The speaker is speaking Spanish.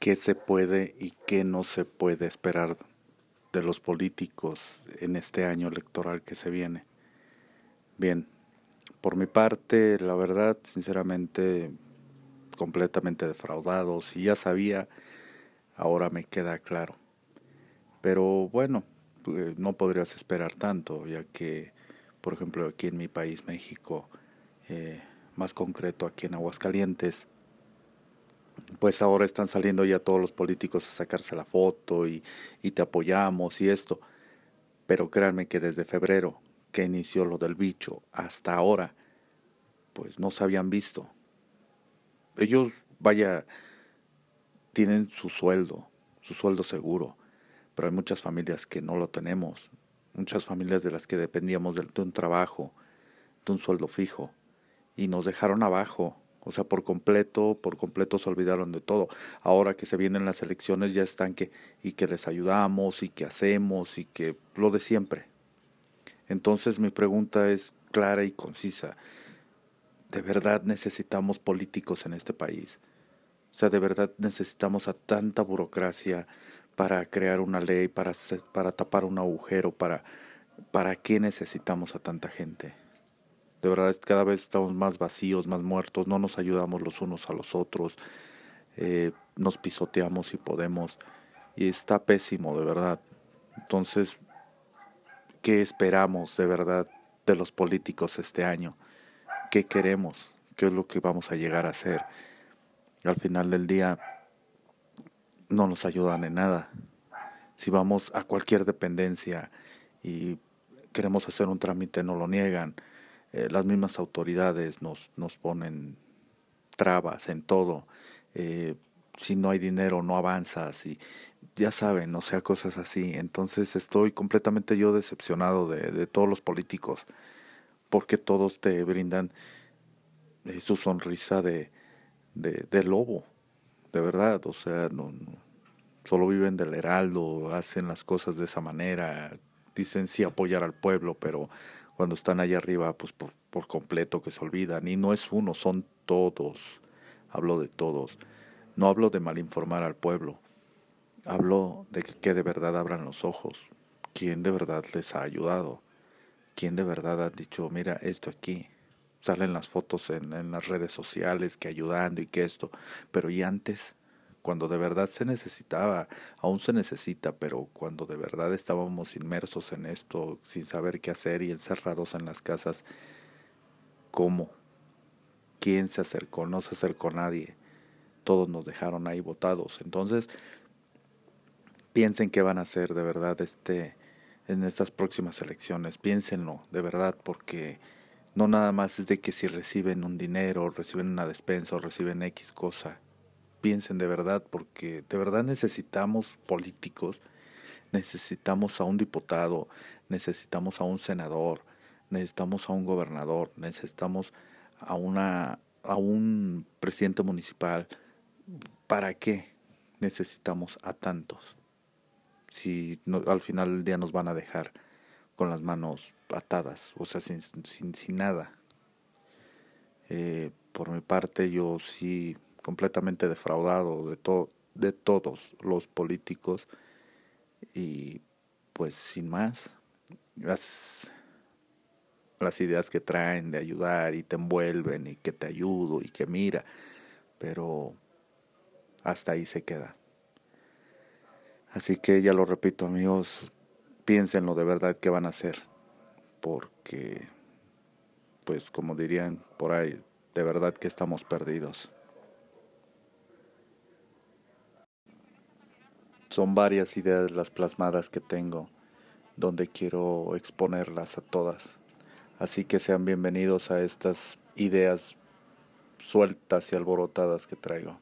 qué se puede y qué no se puede esperar de los políticos en este año electoral que se viene. Bien, por mi parte, la verdad, sinceramente, completamente defraudado. Si ya sabía, ahora me queda claro. Pero bueno, pues, no podrías esperar tanto, ya que, por ejemplo, aquí en mi país, México, eh, más concreto aquí en Aguascalientes, pues ahora están saliendo ya todos los políticos a sacarse la foto y, y te apoyamos y esto. Pero créanme que desde febrero, que inició lo del bicho, hasta ahora, pues no se habían visto. Ellos, vaya, tienen su sueldo, su sueldo seguro, pero hay muchas familias que no lo tenemos, muchas familias de las que dependíamos de, de un trabajo, de un sueldo fijo, y nos dejaron abajo o sea, por completo, por completo se olvidaron de todo. Ahora que se vienen las elecciones ya están que y que les ayudamos y que hacemos y que lo de siempre. Entonces mi pregunta es clara y concisa. ¿De verdad necesitamos políticos en este país? O sea, ¿de verdad necesitamos a tanta burocracia para crear una ley, para, para tapar un agujero, para... ¿Para qué necesitamos a tanta gente? De verdad, cada vez estamos más vacíos, más muertos, no nos ayudamos los unos a los otros, eh, nos pisoteamos si podemos, y está pésimo, de verdad. Entonces, ¿qué esperamos de verdad de los políticos este año? ¿Qué queremos? ¿Qué es lo que vamos a llegar a hacer? Al final del día, no nos ayudan en nada. Si vamos a cualquier dependencia y queremos hacer un trámite, no lo niegan eh, las mismas autoridades nos, nos ponen trabas en todo. Eh, si no hay dinero no avanzas y ya saben, o sea, cosas así. Entonces estoy completamente yo decepcionado de, de todos los políticos porque todos te brindan eh, su sonrisa de, de, lobo, de verdad, o sea, no, solo viven del heraldo, hacen las cosas de esa manera, dicen sí apoyar al pueblo, pero cuando están allá arriba, pues por, completo que se olvidan. Y no es uno, son todos. Hablo de todos. No hablo de malinformar al pueblo. Hablo de que, de verdad abran los ojos. ¿Quién de verdad les ha ayudado? ¿Quién de verdad ha dicho, mira, esto aquí? Salen las fotos en las redes sociales que ayudando y que esto. Pero ¿y antes? Cuando de verdad se necesitaba, aún se necesita, pero cuando de verdad estábamos inmersos en esto, sin saber qué hacer y encerrados en las casas, ¿cómo? ¿Quién se acercó? No se acercó nadie. Todos nos dejaron ahí votados. Entonces, piensen qué van a hacer de verdad este en estas próximas elecciones. Piénsenlo, de verdad, porque no nada más es de que si reciben un dinero, reciben una despensa o reciben X cosa piensen de verdad, porque de verdad necesitamos políticos, necesitamos a un diputado, necesitamos a un senador, necesitamos a un gobernador, necesitamos a una a un presidente municipal. ¿Para qué necesitamos a tantos? Si al final del día nos van a dejar con las manos atadas, o sea, sin, sin, sin nada. Eh, por mi parte, yo sí completamente defraudado de, to de todos los políticos. Y pues sin más las, las ideas que traen de ayudar y te envuelven y que te ayudo y que mira pero hasta ahí se queda. Así que ya lo repito amigos piénsenlo de verdad que van a hacer porque pues como dirían por ahí de verdad que estamos perdidos Son varias ideas las plasmadas que tengo, donde quiero exponerlas a todas. Así que sean bienvenidos a estas ideas sueltas y alborotadas que traigo.